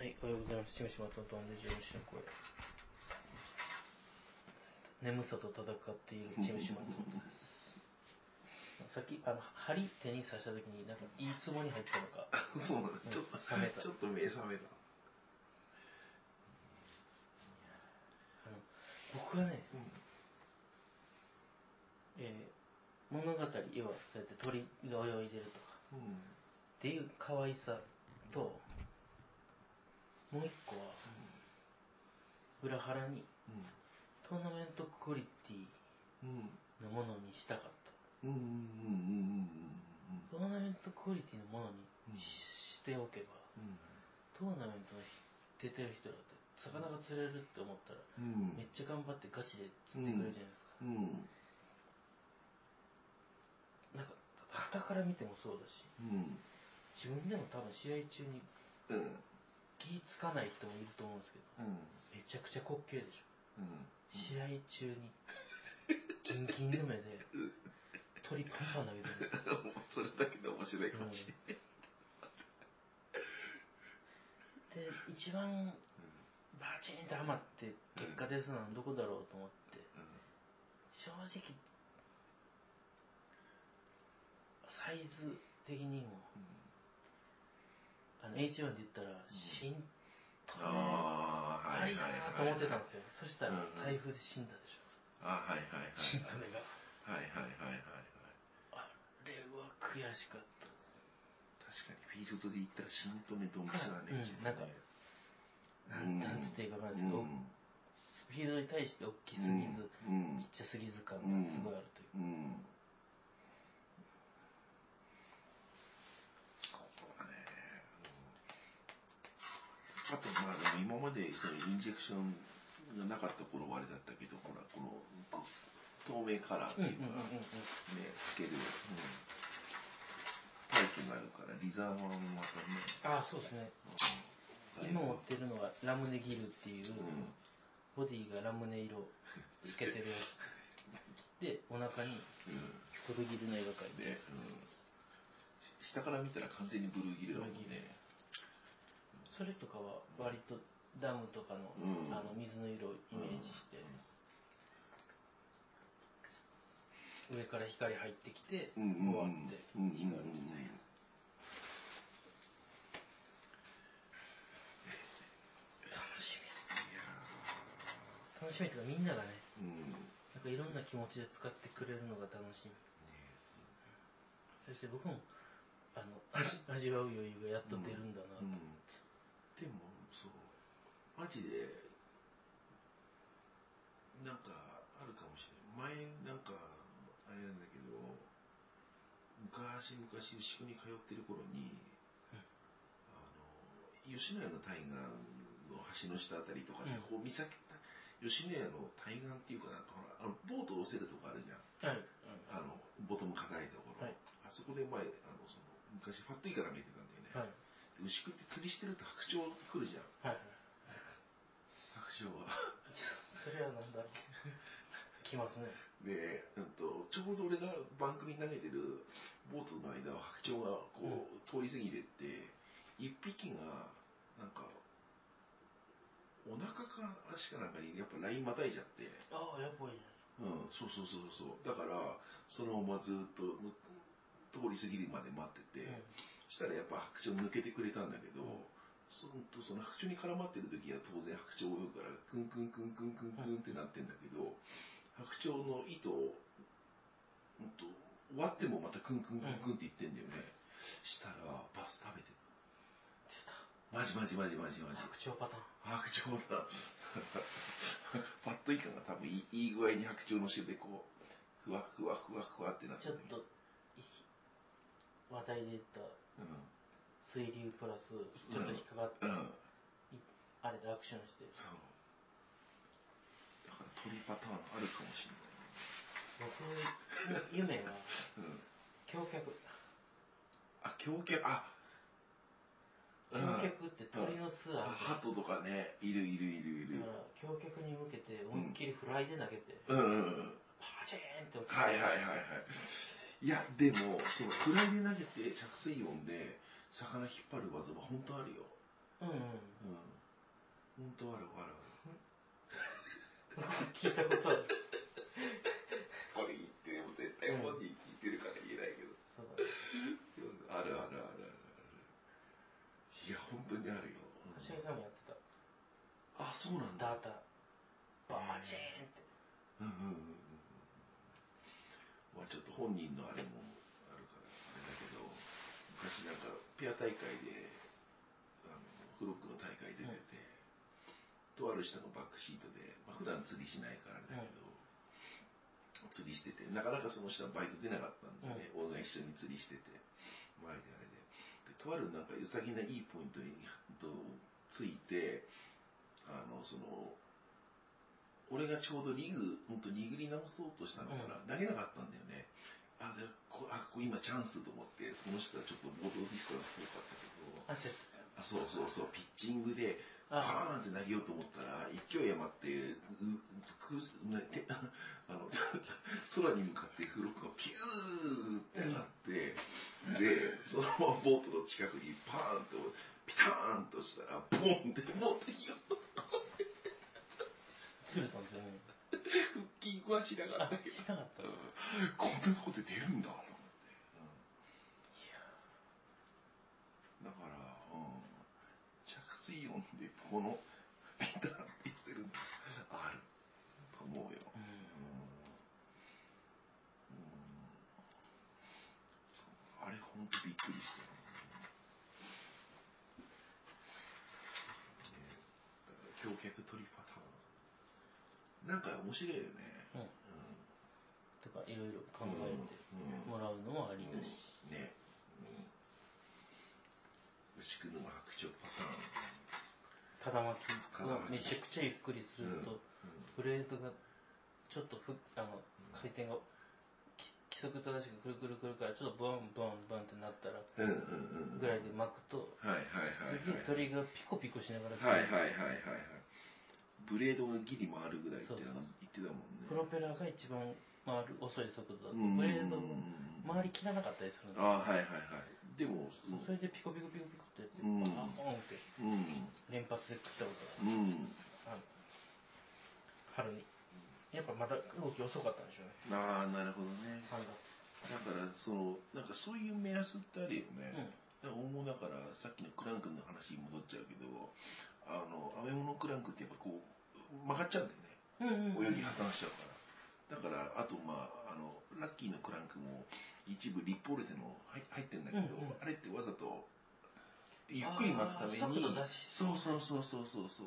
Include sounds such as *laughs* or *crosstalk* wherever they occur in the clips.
はい、おはようございます。チムシマトントンでジオシの声。眠さと戦っているチムシマトンです。さっき、あの、針手に刺した時に、なんか、いいツボに入ったのか。*laughs* そうなの、ちょっと、冷めたちょっと目覚めた。あの、僕はね、えー物語、要は、そうやって鳥が泳いでるとか、うん。っていう可愛さと、もう一個は、裏腹に、トーナメントクオリティ。のものにしたかった。うん。うん。うん。うん。トーナメントクオリティのものうんにしておけば、うん。トーナメントの出てる人だって、魚が釣れるって思ったら、うん。めっちゃ頑張ってガチで釣ってくれるじゃないですか。うん。なんか、旗から見てもそうだし、うん。自分でも多分試合中にうん。気つかない人もいると思うんですけど、うん。めちゃくちゃ滑稽でしょ。うん。試合中に、ギンギンの目で、鳥パンパン投げてる。*laughs* それだけで面白いかもしれない。で、一番バチンとハマって結果出すのはどこだろうと思って、正直、サイズ的にも、あの H1 で言ったら、新トレああ、あはいはいはい。なと思ってたんですよ。そしたらうん台風で死んだでしょ。あはいはいはい。新トレが。はいはいはいはいはい。あれは悔しかったです。確かにフィールドで言ったら新トネドンピシャだね。なんかねなんていいかわかんないですけど、フィールドに対して大きすぎず、うんちっちゃすぎず感がすごいあるという。うん。うん。そうだね。うんあと、まあ、今までそのインジェクションがなかった頃はあれだったけど、ほら、この透明カラーっていうか、うんうんうんうんうんね、透ける、うん、タイプがあるから、リザーバーもまたね、ああ、そうですね。うん今持ってるのはラムネギルっていう、うんボディがラムネ色つけてるやつ。で、お腹にうんブルギルの絵が描いて。ね、うん。下から見たら完全にブルーギルだもんね。それとかは割とダムとかの,、うんあの水の色をイメージして、上から光入ってきて、うんうんうん。終わってうんうんうん光るみたいな。楽しみ。楽しみというかみんながね、ーうん。なんかいろんな気持ちで使ってくれるのが楽しみ。そして僕も、あの、味 *laughs* 味わう余裕がやっと出るんだなと。うん。でも、そう、マジで、なんかあるかもしれない。前、なんか、あれなんだけど、昔々牛久に通ってる頃に、あの、吉野家の対岸の橋の下あたりとかで、うんこう見先吉野家の対岸っていうかなんかほら、あのボートを押せるとこあるじゃん。はい。あの、ボトム抱えたところ。はいあそこで前、あの、その、昔ファットイカ投げてたんだよね。はい。で牛久って釣りしてると白鳥来るじゃん。はい。白鳥は。それはなんだろう。来ますね。で、うんと、ちょうど俺がバンクに投げてるボートの間を白鳥がこう、通り過ぎてって、一匹が、なんか、お腹か足かなんかにやっぱラインまたいちゃって、ああ、やっぱいいじうん、そうそうそうそう。だから、そのままずっとぬ通り過ぎるまで待ってて、ゃないそしたらやっぱ白鳥抜けてくれたんだけど、そのとその白鳥に絡まってる時は当然白鳥泳ぐから、クンクンクンクンクンクンってなってんだけど、白鳥の糸を、うんと、終わってもまたクンクンクンクンって言ってんだよね。したら、バス食べて出た。た。マジマジマジマジマジ。白鳥パターン。白鳥だ。*laughs* パッとイカが多分いいいい具合に白鳥の種でこう、ふわふわふわふわってなってちょっと、い話題で言った水流プラス、ちょっと引っかかって、うん。うん。いあれでアクションして、そう。だから鳥パターンあるかもしれ僕の夢は、ない。うん。橋脚。あ、橋脚、あ橋脚って鳥の巣あるじゃとかね、いるいるいるいるだ。から、橋脚に向けて思いっきりフライで投げて、うんうんうん。パチーンって落ちて、はいはいはいはい。いや、でも、その暗ラで投げて着水音で魚引っ張る技は本当あるよ。うんうん。うん。本当あるあるある。*laughs* 聞いたことある。これ言ってでも絶対本人聞いてるから言えないけど。そうだ、ね、あるあるあるある。いや、本当にあるよ。さんもやってた。あ、そうなんだ。ダータ。バーチーンって。うんうんうん。ちょっと本人のあれもあるから、あれだけど、昔なんかペア大会で、あの、フロックの大会出てて、とある人のバックシートで、まあ普段釣りしないからあれだけど、釣りしてて、なかなかその人はバイト出なかったんだよね。俺が一緒に釣りしてて、前であれで。でとあるなんか良さげないいポイントにとついて、あの、その、俺がちょうどリグ、ほんと握り直そうとしたのかな、投げなかったんだよね。あ、でこあ、ここ今チャンスと思って、その人はちょっとボードディスタンス遠かったけど、あそうそうそう、ピッチングで、た。パーンって投げようと思ったら、勢い余って、うくねて *laughs* あの *laughs* 空に向かってフロックがピューって上がって、で、そのままボートの近くにパーンと、ピターンとしたら、ボンって持ってきようと。釣れたんですよね。*laughs* 腹筋はしながらあ、だけどしなかった。いやこんなとこで出るんだと思って。だから、うん、着水音でこのピタッてしてるのあると思うよ。うん。うんうんそうあれほんとびっくりしたよ。ねだから橋脚取りパターン。なんか面白いよね。うん。うん。とか、いろいろ考えてうんもらうのもありだし。ね、うん、牛久沼白鳥パターン。肩巻きをめちゃくちゃゆっくりすると、ブレードがちょっとふあの回転がき規則正しくくるくるくるからちょっとブンブンブンってなったら。ぐらいで巻くとはいはいはいすげえ鳥がピコピコしながらはいはいはいはい。ブレードがギリ回るぐらいって言ってたもんね。プロペラが一番回る遅い速度だとうんブレードうん回りきらなかったりするんですああはいはいはい。でも、うん。それでピコピコピコピコってやってうん。バーンってうん。連発で食ったことがうん。あの春に。やっぱまだ動き遅かったんでしょうね。ああなるほどね。3月。だからそのなんかそういう目安ってあるよね。うん。だからだからさっきのクランクの話に戻っちゃうけど、あのアメモノクランクってやっぱこう曲がっちゃうんだよね。うんうんうん。泳ぎ破綻しちゃうから。だから、あと、まあ、あの、ラッキーのクランクも一部リップ折れての入入ってんだけど、うんうん。あれってわざと、ゆっくり巻くために、そう。そうそうそうそうそう。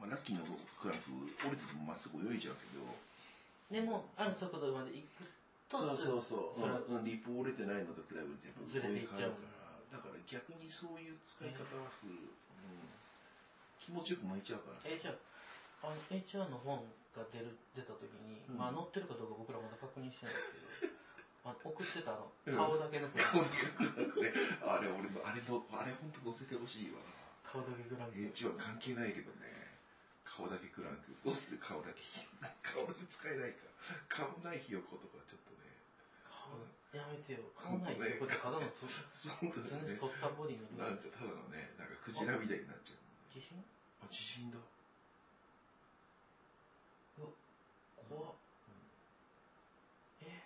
まあ、ラッキーのクランク折れててもまっすぐ泳いじゃうけど、でもある速度まで行くとそうそうそう、うんうんリップ折れてないのと比べてやっぱずれていっちゃうから、だから逆にそういう使い方はする。うん気持ちよく巻いちゃうから。HR あの HR の本が出る出た時に、うんまあ載ってるかどうか僕らまだ確認してないですけど *laughs* あの送ってたあのうん顔だけのプラン、顔だけクランクね、あれ俺の、あれの、あれ本当乗せてほしいわ。顔だけグランプ H は関係ないけどね。顔だけクランク。どうする顔だけ。*laughs* 顔だけ使えないか。顔ないひよことかちょっとね。顔やめてよ顔ないってこれただのそそうだよね。反ったボディのなんかただのね、なんかクジラみたいになっちゃう。自信あ、地震だ。うわ怖っえ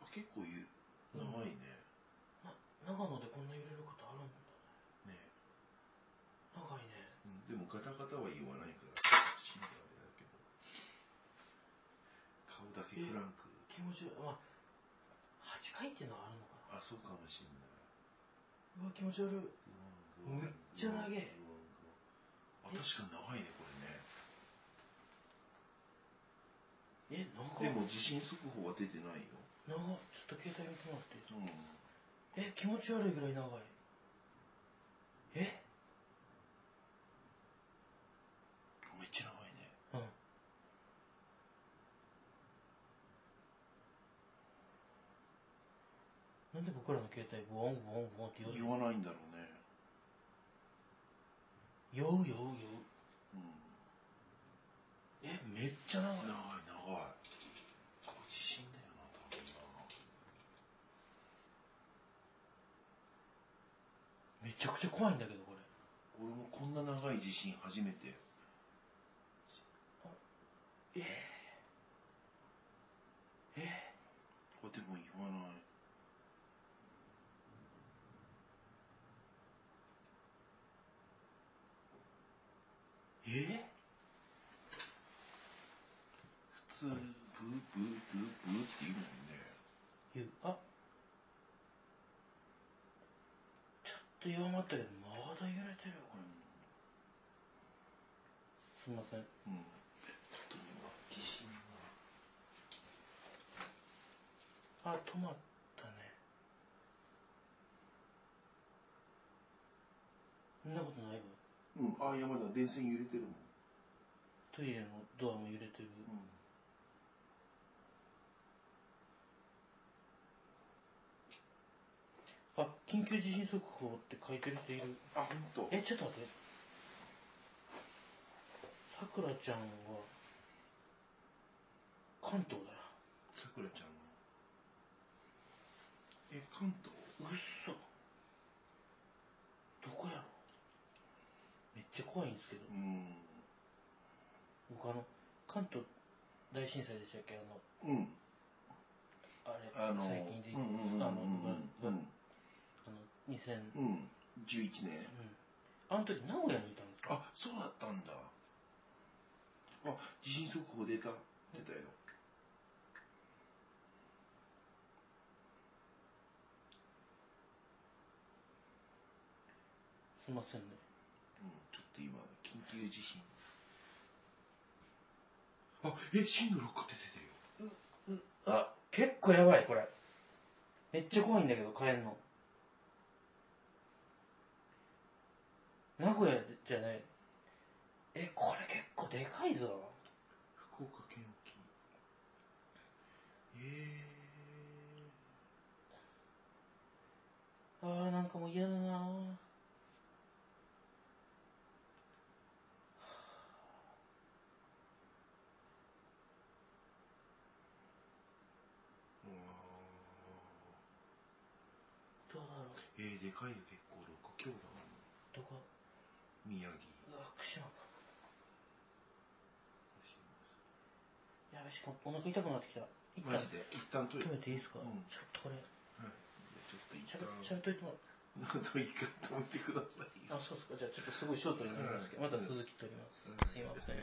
あ、結構ゆ長いね。な長野でこんな揺れることあるんだねね。長いねうんでもガタガタは言わないから、死んだあれだけど。顔だけクランク。気持ち悪いまあ8回っていうのはあるのかな？あ、そうかもしんない。うわ気持ち悪い。めっちゃ長えあ、確かに長いね、こえ？長れね。でも地震速報は出てないよ。長っちょっと携帯見てもらってうん。え？気持ち悪いぐらい長い。えめっちゃ長いね。うんなんで僕らの携帯ブワンブワンブワンって言言わないんだろうね。う酔う酔う酔ううん。えめっちゃ長い長い長い。これ地震だよな、多分めちゃくちゃ怖いんだけどこれな。俺もこんな長い地震初めて。えええここでも言わない。え？普通、ブーブーブーブーって言うもんね。言う。あ。ちょっと弱まったけどまだ揺れてるよこれ。すみません。うん。ちょっと今、地震が。あ止まったね。そんなことないわうん、あ、山田、電線揺れてるもん。トイレのドアも揺れてる、うん。あ緊急地震速報って書いてる人いるあ、ほんと。えちょっと待ってさくらちゃんは関東だよさくらちゃんの。え、関東？うっそどこや？ちゃ怖いんですけどうん。僕あの関東大震災でしたっけ？あのうん。あれあの、最近で、うんうんうんあの、うんうん。あの2000、うん、うん。11年。あの時名古屋にいたんですか？あ、そうだったんだ。あ、地震速報出た？出たよ。すいませんねと今、緊急地震。あ、え、震度6って出てるよ。あ結構やばいこれ。めっちゃ怖いんだけど帰んの。名古屋じゃない。えこれ結構でかいぞ。福岡県沖。えあーなんかもう嫌だなー。うわどうだろうーえー、でかいよ、結構。6強だ。どこ宮城。福島かやべしかもお腹痛くなってきたマジで、一旦。止めていいですか、うんちょっとこれはい。ちょっと一旦。しゃべっといてもなんか一回止めてください。あそうですかじゃあちょっとすごいショートになりますけどまた続き取ります、うんすいません